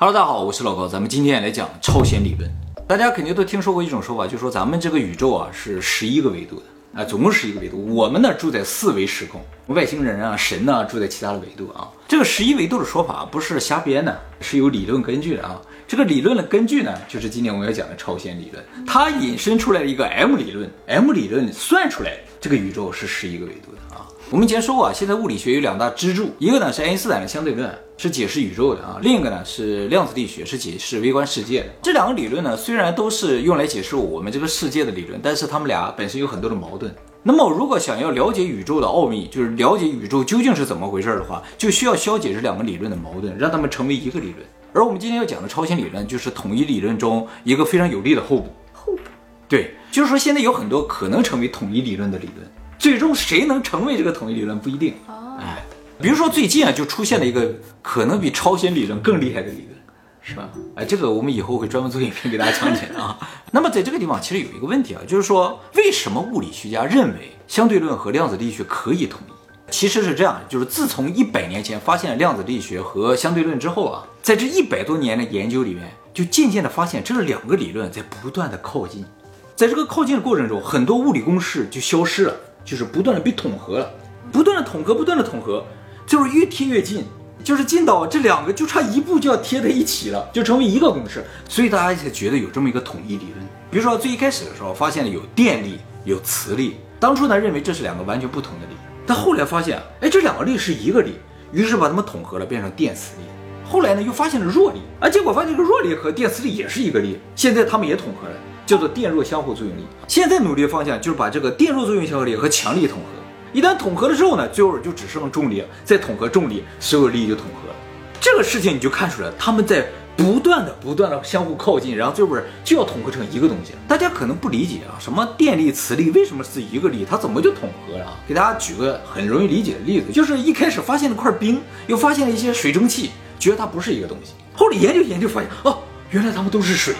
Hello，大家好，我是老高，咱们今天来讲超弦理论。大家肯定都听说过一种说法，就说咱们这个宇宙啊是十一个维度的，啊，总共十一个维度。我们呢住在四维时空，外星人啊、神呢住在其他的维度啊。这个十一维度的说法不是瞎编的，是有理论根据的啊。这个理论的根据呢，就是今天我们要讲的超弦理论，它引申出来的一个 M 理论，M 理论算出来这个宇宙是十一个维度的啊。我们以前说过啊，现在物理学有两大支柱，一个呢是爱因斯坦的相对论。是解释宇宙的啊，另一个呢是量子力学，是解释微观世界的。这两个理论呢，虽然都是用来解释我们这个世界的理论，但是他们俩本身有很多的矛盾。那么，如果想要了解宇宙的奥秘，就是了解宇宙究竟是怎么回事的话，就需要消解这两个理论的矛盾，让他们成为一个理论。而我们今天要讲的超弦理论，就是统一理论中一个非常有力的候补。候补。对，就是说现在有很多可能成为统一理论的理论，最终谁能成为这个统一理论不一定。哦。哎。比如说最近啊，就出现了一个可能比超弦理论更厉害的理论，是吧？哎，这个我们以后会专门做影片给大家讲解啊。那么在这个地方，其实有一个问题啊，就是说为什么物理学家认为相对论和量子力学可以统一？其实是这样，就是自从一百年前发现了量子力学和相对论之后啊，在这一百多年的研究里面，就渐渐的发现这两个理论在不断的靠近，在这个靠近的过程中，很多物理公式就消失了，就是不断的被统合了，不断的统合，不断的统合。就是越贴越近，就是近到这两个就差一步就要贴在一起了，就成为一个公式，所以大家才觉得有这么一个统一理论。比如说最一开始的时候发现了有电力有磁力，当初呢认为这是两个完全不同的力，但后来发现哎这两个力是一个力，于是把它们统合了变成电磁力。后来呢又发现了弱力，啊结果发现这个弱力和电磁力也是一个力，现在它们也统合了，叫做电弱相互作用力。现在努力的方向就是把这个电弱作用相互力和强力统合。一旦统合了之后呢，最后就只剩重力，再统合重力，所有力就统合了。这个事情你就看出来，他们在不断的、不断的相互靠近，然后最后就要统合成一个东西。大家可能不理解啊，什么电力、磁力为什么是一个力，它怎么就统合了？给大家举个很容易理解的例子，就是一开始发现了块冰，又发现了一些水蒸气，觉得它不是一个东西。后来研究研究发现，哦，原来它们都是水。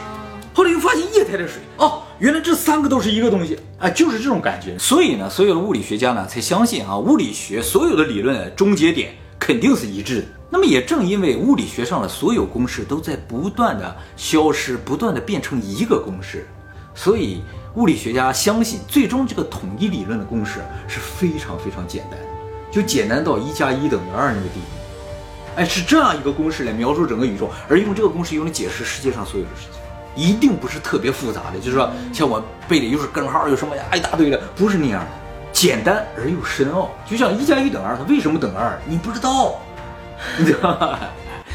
后来又发现液态的水，哦。原来这三个都是一个东西啊，就是这种感觉。所以呢，所有的物理学家呢才相信啊，物理学所有的理论终结点肯定是一致的。那么也正因为物理学上的所有公式都在不断的消失，不断的变成一个公式，所以物理学家相信，最终这个统一理论的公式是非常非常简单，就简单到一加一等于二那个地步。哎，是这样一个公式来描述整个宇宙，而用这个公式用来解释世界上所有的事情。一定不是特别复杂的，就是说像我背的又是根号，又什么呀一大堆的，不是那样的，简单而又深奥。就像一加一等二，它为什么等二？你不知道，你知道吗？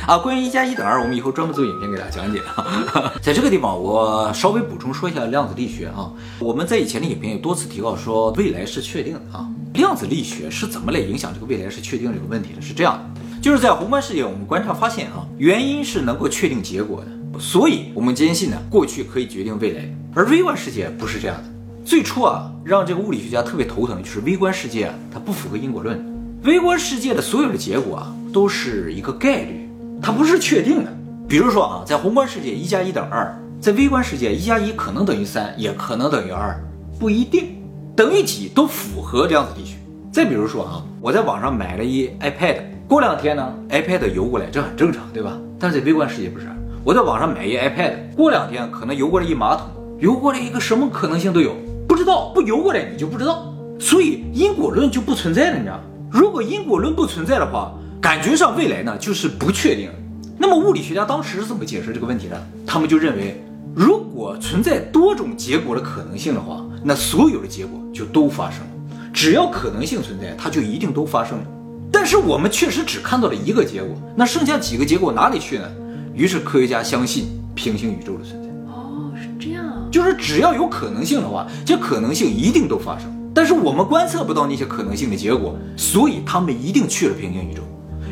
啊，关于一加一等二，我们以后专门做影片给大家讲解。在这个地方，我稍微补充说一下量子力学啊。我们在以前的影片有多次提到说未来是确定的啊。量子力学是怎么来影响这个未来是确定这个问题的？是这样的，就是在宏观世界，我们观察发现啊，原因是能够确定结果的。所以，我们坚信呢，过去可以决定未来，而微观世界不是这样的。最初啊，让这个物理学家特别头疼的就是微观世界啊，它不符合因果论。微观世界的所有的结果啊，都是一个概率，它不是确定的。比如说啊，在宏观世界一加一等于二，在微观世界一加一可能等于三，也可能等于二，不一定等于几都符合量子力学。再比如说啊，我在网上买了一 iPad，过两天呢，iPad 邮过来，这很正常，对吧？但是在微观世界不是。我在网上买一 iPad，过两天可能邮过来一马桶，邮过来一个什么可能性都有，不知道不邮过来你就不知道，所以因果论就不存在了，你知道？如果因果论不存在的话，感觉上未来呢就是不确定。那么物理学家当时是怎么解释这个问题的？他们就认为，如果存在多种结果的可能性的话，那所有的结果就都发生了。只要可能性存在，它就一定都发生了。但是我们确实只看到了一个结果，那剩下几个结果哪里去呢？于是科学家相信平行宇宙的存在。哦，是这样，啊就是只要有可能性的话，这可能性一定都发生。但是我们观测不到那些可能性的结果，所以他们一定去了平行宇宙。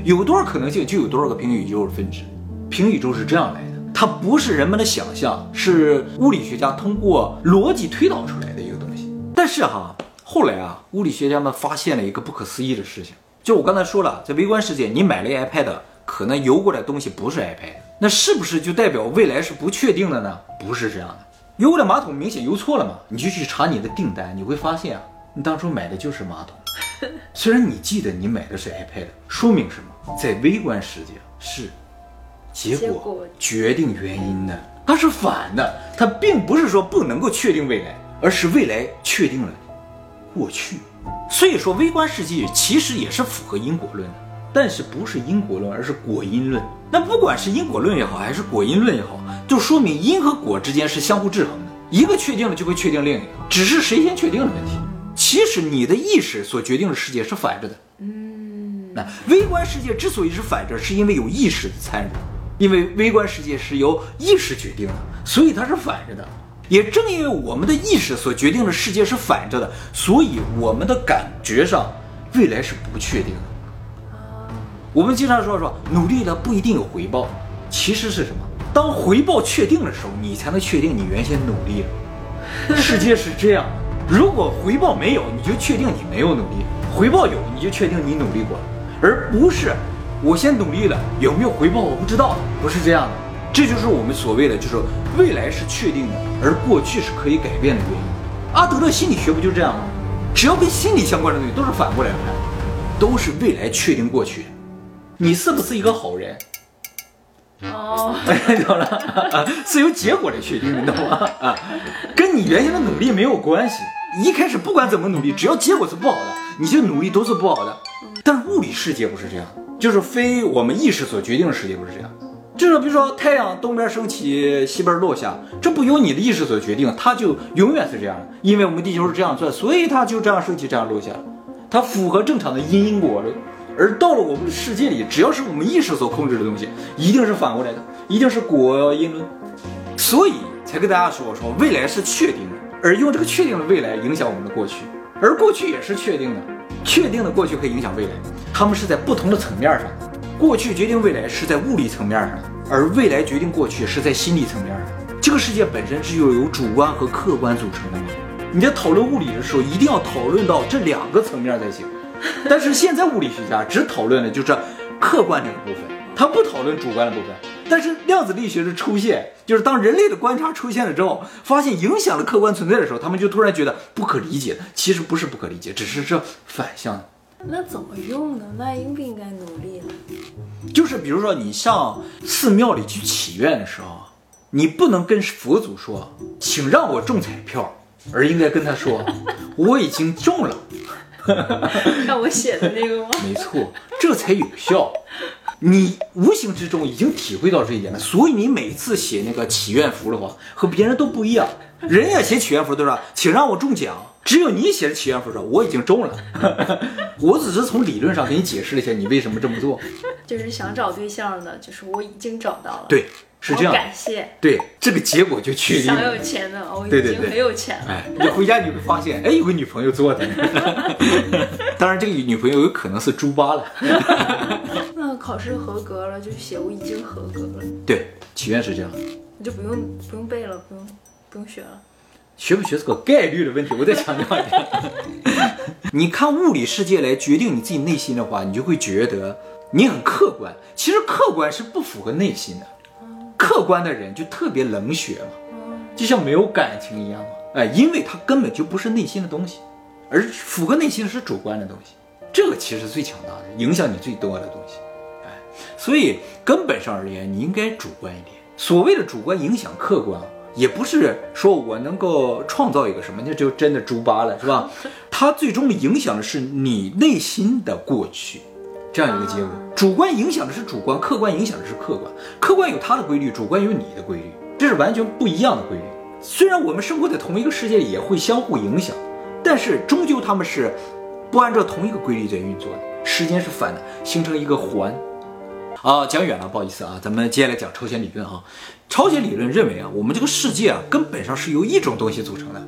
有多少可能性，就有多少个平行宇宙的分支。平行宇宙是这样来的，它不是人们的想象，是物理学家通过逻辑推导出来的一个东西。但是哈，后来啊，物理学家们发现了一个不可思议的事情，就我刚才说了，在微观世界，你买了 iPad，可能邮过来东西不是 iPad。那是不是就代表未来是不确定的呢？不是这样的，邮过来马桶明显邮错了嘛？你就去查你的订单，你会发现啊，你当初买的就是马桶。虽然你记得你买的是 iPad，说明什么？在微观世界是结果决定原因的？它是反的，它并不是说不能够确定未来，而是未来确定了过去。所以说，微观世界其实也是符合因果论的，但是不是因果论，而是果因论。那不管是因果论也好，还是果因论也好，就说明因和果之间是相互制衡的，一个确定了就会确定另一个，只是谁先确定的问题。其实你的意识所决定的世界是反着的。嗯那微观世界之所以是反着，是因为有意识的参与，因为微观世界是由意识决定的，所以它是反着的。也正因为我们的意识所决定的世界是反着的，所以我们的感觉上未来是不确定的。我们经常说说努力了不一定有回报，其实是什么？当回报确定的时候，你才能确定你原先努力了。世界是这样，如果回报没有，你就确定你没有努力；回报有，你就确定你努力过了，而不是我先努力了，有没有回报我不知道，不是这样的。这就是我们所谓的，就是未来是确定的，而过去是可以改变的原因。阿德勒心理学不就这样吗？只要跟心理相关的东西都是反过来看，都是未来确定过去。你是不是一个好人？哦，懂了，啊 是由结果来确定的，懂吗？啊，跟你原先的努力没有关系。一开始不管怎么努力，只要结果是不好的，你就努力都是不好的。但是物理世界不是这样，就是非我们意识所决定的世界不是这样。就是比如说太阳东边升起，西边落下，这不由你的意识所决定，它就永远是这样的。因为我们地球是这样转，所以它就这样升起，这样落下，它符合正常的因因果论。而到了我们的世界里，只要是我们意识所控制的东西，一定是反过来的，一定是果因论。所以才跟大家说，说未来是确定的，而用这个确定的未来影响我们的过去，而过去也是确定的，确定的过去可以影响未来，他们是在不同的层面上。过去决定未来是在物理层面上，而未来决定过去是在心理层面上。这个世界本身是由由主观和客观组成的嘛。你在讨论物理的时候，一定要讨论到这两个层面才行。但是现在物理学家只讨论的就是客观这个部分，他不讨论主观的部分。但是量子力学的出现，就是当人类的观察出现了之后，发现影响了客观存在的时候，他们就突然觉得不可理解。其实不是不可理解，只是这反向的。那怎么用呢？那应不应该努力呢？就是比如说你上寺庙里去祈愿的时候，你不能跟佛祖说，请让我中彩票，而应该跟他说，我已经中了。让我写的那个吗？没错，这才有效。你无形之中已经体会到这一点了，所以你每次写那个祈愿符的话，和别人都不一样。人家写祈愿符都说，请让我中奖，只有你写的祈愿符说我已经中了。我只是从理论上给你解释了一下你为什么这么做。就是想找对象的，就是我已经找到了。对，是这样好。感谢。对，这个结果就确定想了。有钱的，我已经很有钱了。哎，你回家你会发现，哎，有个女朋友做的。当然，这个女朋友有可能是猪八了。那考试合格了，就写我已经合格了，对，祈愿是这样。你就不用不用背了，不用不用学了。学不学是个概率的问题，我再强调一遍。你看物理世界来决定你自己内心的话，你就会觉得你很客观。其实客观是不符合内心的，客观的人就特别冷血嘛，就像没有感情一样嘛。哎，因为他根本就不是内心的东西，而符合内心的是主观的东西。这个其实最强大的，影响你最多的东西。哎，所以根本上而言，你应该主观一点。所谓的主观影响客观，也不是说我能够创造一个什么，那就真的猪八了，是吧？它最终影响的是你内心的过去，这样一个结果。主观影响的是主观，客观影响的是客观。客观有它的规律，主观有你的规律，这是完全不一样的规律。虽然我们生活在同一个世界里，也会相互影响，但是终究他们是不按照同一个规律在运作的，时间是反的，形成一个环。啊，讲远了，不好意思啊，咱们接下来讲超弦理论啊。超弦理论认为啊，我们这个世界啊，根本上是由一种东西组成的，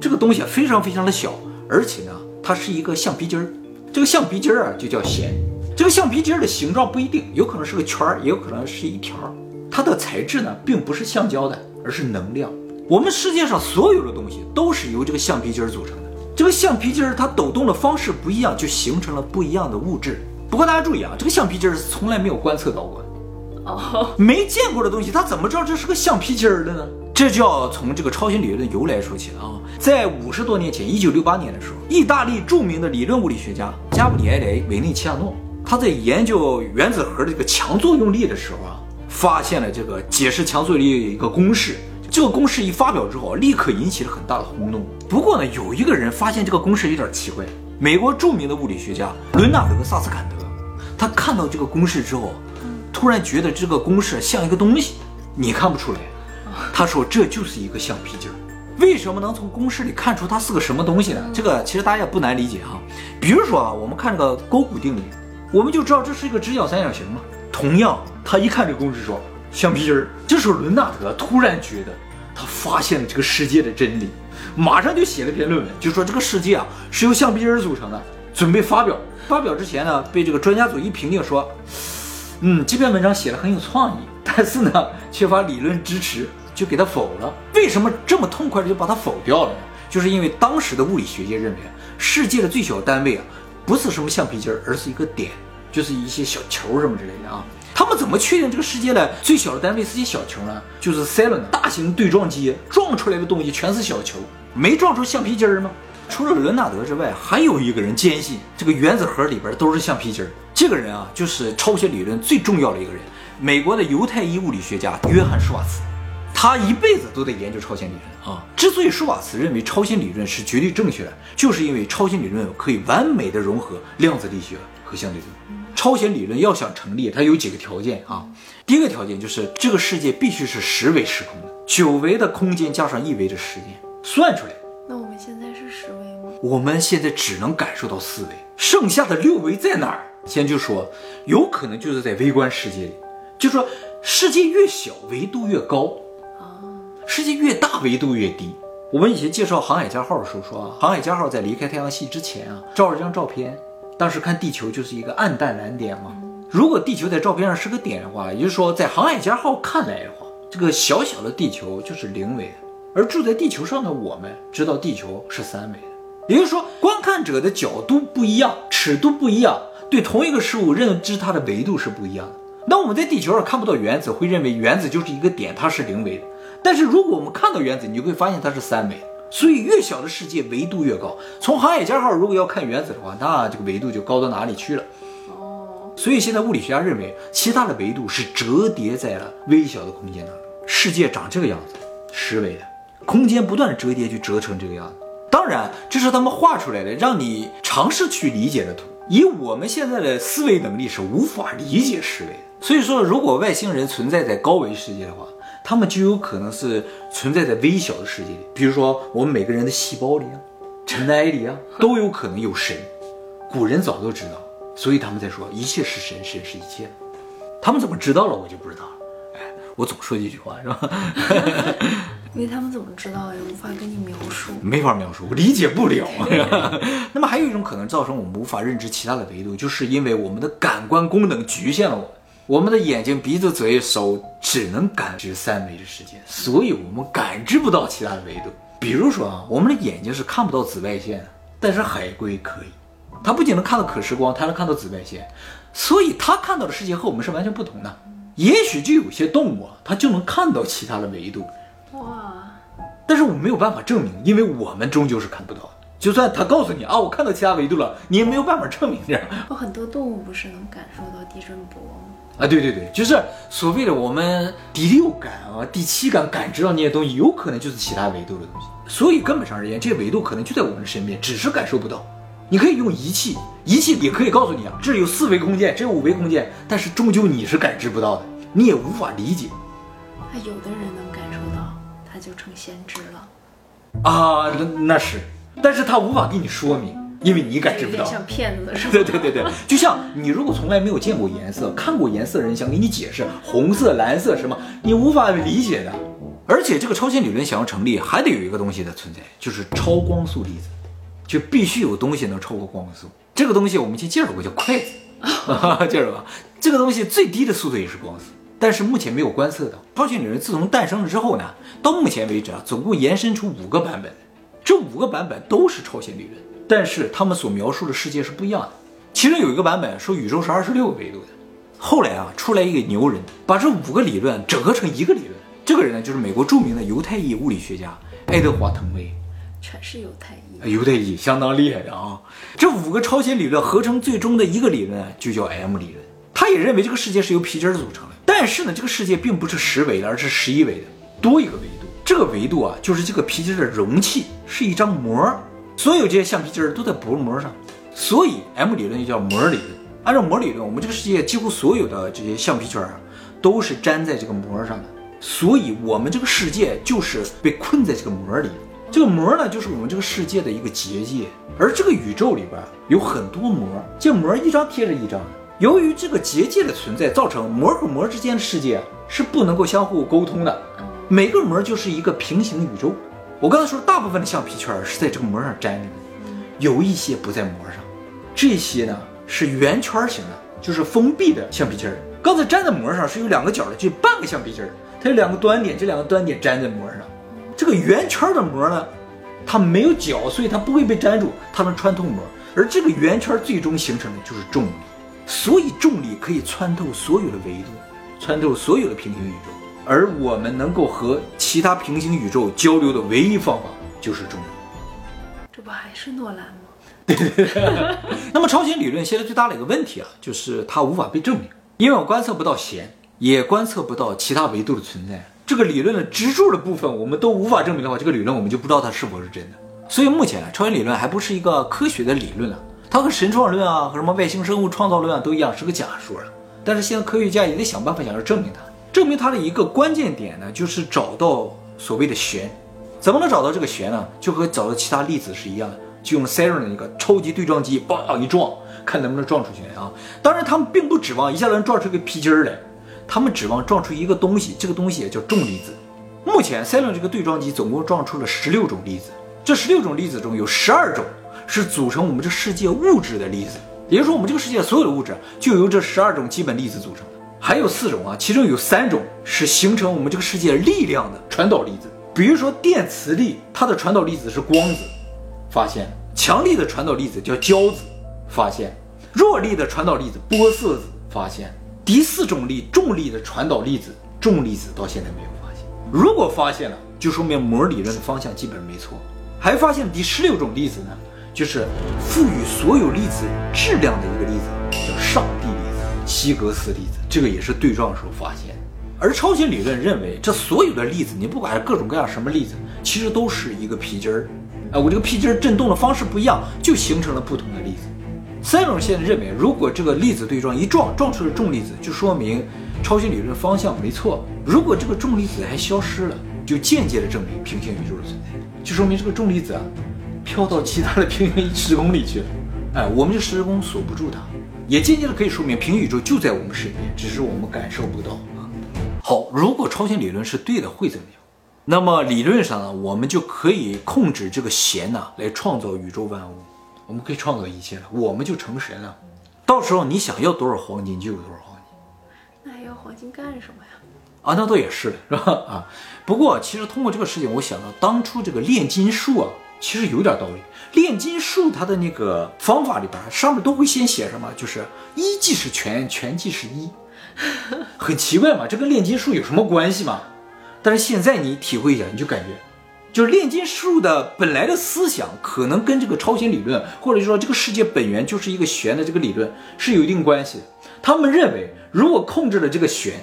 这个东西啊非常非常的小，而且呢，它是一个橡皮筋儿。这个橡皮筋儿啊就叫弦。这个橡皮筋儿的形状不一定，有可能是个圈儿，也有可能是一条儿。它的材质呢，并不是橡胶的，而是能量。我们世界上所有的东西都是由这个橡皮筋儿组成的。这个橡皮筋儿它抖动的方式不一样，就形成了不一样的物质。不过大家注意啊，这个橡皮筋儿是从来没有观测到过的。哦，没见过的东西，它怎么知道这是个橡皮筋儿的呢？这就要从这个超弦理论的由来说起了啊。在五十多年前，一九六八年的时候，意大利著名的理论物理学家加布里埃雷·维内齐亚诺，他在研究原子核的这个强作用力的时候啊，发现了这个解释强作用力一个公式。这个公式一发表之后，立刻引起了很大的轰动。不过呢，有一个人发现这个公式有点奇怪。美国著名的物理学家伦纳德·萨斯坎德，他看到这个公式之后，突然觉得这个公式像一个东西，你看不出来。他说这就是一个橡皮筋儿。为什么能从公式里看出它是个什么东西呢？这个其实大家也不难理解哈。比如说啊，我们看这个勾股定律，我们就知道这是一个直角三角形嘛。同样，他一看这个公式说橡皮筋儿。这时候伦纳德突然觉得他发现了这个世界的真理，马上就写了篇论文，就说这个世界啊是由橡皮筋儿组成的，准备发表。发表之前呢，被这个专家组一评定说，嗯，这篇文章写的很有创意，但是呢缺乏理论支持。就给他否了。为什么这么痛快的就把它否掉了呢？就是因为当时的物理学界认为，世界的最小单位啊，不是什么橡皮筋儿，而是一个点，就是一些小球什么之类的啊。他们怎么确定这个世界呢最小的单位是些小球呢？就是塞伦大型对撞机撞出来的东西全是小球，没撞出橡皮筋儿吗？除了伦纳德之外，还有一个人坚信这个原子核里边都是橡皮筋儿。这个人啊，就是超弦理论最重要的一个人，美国的犹太裔物理学家约翰施瓦茨。他一辈子都在研究超弦理论啊。之所以舒瓦茨认为超弦理论是绝对正确的，就是因为超弦理论可以完美的融合量子力学和相对论。超弦理论要想成立，它有几个条件啊。第一个条件就是这个世界必须是十维时空的，九维的空间加上一维的时间算出来。那我们现在是十维吗？我们现在只能感受到四维，剩下的六维在哪儿？先就说，有可能就是在微观世界里，就说世界越小，维度越高。世界越大，维度越低。我们以前介绍航海家号的时候说啊，航海家号在离开太阳系之前啊，照了张照片，当时看地球就是一个暗淡蓝点嘛。如果地球在照片上是个点的话，也就是说在航海家号看来的话，这个小小的地球就是零维，而住在地球上的我们知道地球是三维的。也就是说，观看者的角度不一样，尺度不一样，对同一个事物认知它的维度是不一样的。那我们在地球上看不到原子，会认为原子就是一个点，它是零维的。但是如果我们看到原子，你就会发现它是三维，所以越小的世界维度越高。从航海家号如果要看原子的话，那这个维度就高到哪里去了？哦，所以现在物理学家认为，其他的维度是折叠在了微小的空间当中。世界长这个样子，十维的空间不断的折叠，就折成这个样子。当然，这是他们画出来的，让你尝试去理解的图。以我们现在的思维能力是无法理解十维的。所以说，如果外星人存在在高维世界的话，他们就有可能是存在在微小的世界里，比如说我们每个人的细胞里啊、尘埃里啊，都有可能有神。古人早都知道，所以他们在说一切是神，神是一切。他们怎么知道了，我就不知道了。哎，我总说这句话是吧？因为他们怎么知道也无法跟你描述，没法描述，我理解不了。那么还有一种可能造成我们无法认知其他的维度，就是因为我们的感官功能局限了我们。我们的眼睛、鼻子、嘴、手只能感知三维的世界，所以我们感知不到其他的维度。比如说啊，我们的眼睛是看不到紫外线的，但是海龟可以，它不仅能看到可视光，它能看到紫外线，所以它看到的世界和我们是完全不同的。也许就有些动物啊，它就能看到其他的维度。哇！但是我们没有办法证明，因为我们终究是看不到。就算他告诉你啊，我看到其他维度了，你也没有办法证明这样。有很多动物不是能感受到地震波吗？啊，对对对，就是所谓的我们第六感啊、第七感感知到那些东西，有可能就是其他维度的东西。所以根本上而言，这些维度可能就在我们的身边，只是感受不到。你可以用仪器，仪器也可以告诉你啊，这有四维空间，这有五维空间，但是终究你是感知不到的，你也无法理解。那有的人能感受到，他就成先知了。啊，那那是，但是他无法给你说明。因为你感知不到，像骗子是吧？对 对对对，就像你如果从来没有见过颜色，看过颜色的人想给你解释红色、蓝色什么，你无法理解的。而且这个超弦理论想要成立，还得有一个东西的存在，就是超光速粒子，就必须有东西能超过光速。这个东西我们以前介绍过，叫筷子，介绍吧。这个东西最低的速度也是光速，但是目前没有观测到。超弦理论自从诞生了之后呢，到目前为止啊，总共延伸出五个版本，这五个版本都是超弦理论。但是他们所描述的世界是不一样的。其中有一个版本说宇宙是二十六个维度的。后来啊，出来一个牛人，把这五个理论整合成一个理论。这个人呢，就是美国著名的犹太裔物理学家爱德华·滕威。全是犹太裔，犹太裔相当厉害的啊！这五个超弦理论合成最终的一个理论就叫 M 理论。他也认为这个世界是由皮筋儿组成的。但是呢，这个世界并不是十维的，而是十一维的，多一个维度。这个维度啊，就是这个皮筋的容器是一张膜，所有这些橡皮筋儿都在薄膜上，所以 M 理论就叫膜理论。按照膜理论，我们这个世界几乎所有的这些橡皮圈啊，都是粘在这个膜上的，所以我们这个世界就是被困在这个膜里。这个膜呢，就是我们这个世界的一个结界，而这个宇宙里边有很多膜，这膜一张贴着一张。由于这个结界的存在，造成膜和膜之间的世界是不能够相互沟通的。每个膜就是一个平行宇宙。我刚才说，大部分的橡皮圈是在这个膜上粘着的，有一些不在膜上。这些呢是圆圈形的，就是封闭的橡皮筋儿。刚才粘在膜上是有两个角的，就半个橡皮筋儿，它有两个端点，这两个端点粘在膜上。这个圆圈的膜呢，它没有角，所以它不会被粘住，它能穿透膜。而这个圆圈最终形成的就是重力，所以重力可以穿透所有的维度，穿透所有的平行宇宙。而我们能够和其他平行宇宙交流的唯一方法就是重力。这不还是诺兰吗？那么超弦理论现在最大的一个问题啊，就是它无法被证明，因为我观测不到弦，也观测不到其他维度的存在。这个理论的支柱的部分我们都无法证明的话，这个理论我们就不知道它是否是真的。所以目前啊，超弦理论还不是一个科学的理论啊，它和神创论啊和什么外星生物创造论啊都一样是个假说。但是现在科学家也得想办法想要证明它。证明它的一个关键点呢，就是找到所谓的弦。怎么能找到这个弦呢？就和找到其他粒子是一样的，就用 CERN 的一个超级对撞机，叭一撞，看能不能撞出弦啊。当然，他们并不指望一下子能撞出个皮筋儿来。他们指望撞出一个东西，这个东西也叫重粒子。目前，CERN 这个对撞机总共撞出了十六种粒子，这十六种粒子中有十二种是组成我们这世界物质的粒子，也就是说，我们这个世界所有的物质就由这十二种基本粒子组成。还有四种啊，其中有三种是形成我们这个世界力量的。传导粒子，比如说电磁力，它的传导粒子是光子，发现；强力的传导粒子叫胶子，发现；弱力的传导粒子玻色子，发现。第四种力重力的传导粒子。重粒子到现在没有发现，如果发现了，就说明膜理论的方向基本没错。还发现第十六种粒子呢，就是赋予所有粒子质量的一个粒子，叫上帝粒子希格斯粒子，这个也是对撞的时候发现。而超弦理论认为，这所有的粒子，你不管是各种各样什么粒子，其实都是一个皮筋儿。啊，我这个皮筋儿振动的方式不一样，就形成了不同的粒子。三种现在认为，如果这个粒子对撞一撞撞出了重粒子，就说明超弦理论方向没错。如果这个重粒子还消失了，就间接的证明平行宇宙的存在，就说明这个重粒子啊飘到其他的平行时空里去了。哎，我们这时空锁不住它，也间接的可以说明平行宇宙就在我们身边，只是我们感受不到啊。好，如果超弦理论是对的，会怎么样？那么理论上呢，我们就可以控制这个弦呐，来创造宇宙万物。我们可以创造一切了，我们就成神了。到时候你想要多少黄金就有多少黄金。那还要黄金干什么呀？啊，那倒也是的，是吧？啊，不过其实通过这个事情，我想到当初这个炼金术啊，其实有点道理。炼金术它的那个方法里边，上面都会先写什么？就是一即是全，全即是一，很奇怪嘛？这跟炼金术有什么关系吗？但是现在你体会一下，你就感觉。就是炼金术的本来的思想，可能跟这个超弦理论，或者说这个世界本源就是一个弦的这个理论是有一定关系的。他们认为，如果控制了这个弦，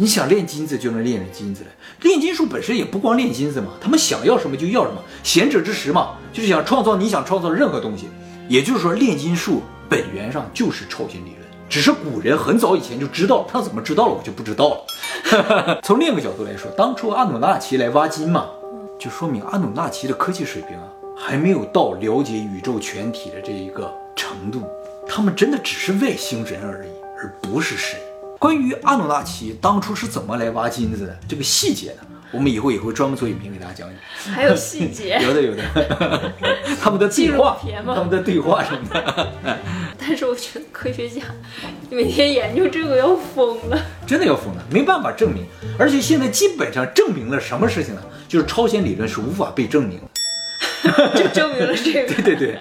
你想炼金子就能炼成金子来。炼金术本身也不光炼金子嘛，他们想要什么就要什么，贤者之石嘛，就是想创造你想创造的任何东西。也就是说，炼金术本源上就是超弦理论，只是古人很早以前就知道，他怎么知道了我就不知道了。从另一个角度来说，当初阿努纳奇来挖金嘛。就说明阿努纳奇的科技水平啊，还没有到了解宇宙全体的这一个程度，他们真的只是外星人而已，而不是神。关于阿努纳奇当初是怎么来挖金子的这个细节呢？我们以后也会专门做影片给大家讲讲。还有细节？有 的有的，他们的对话，他们的对话什么的。但是我觉得科学家每天研究这个要疯了，真的要疯了，没办法证明。而且现在基本上证明了什么事情呢？就是超弦理论是无法被证明，就证明了这个。对对对。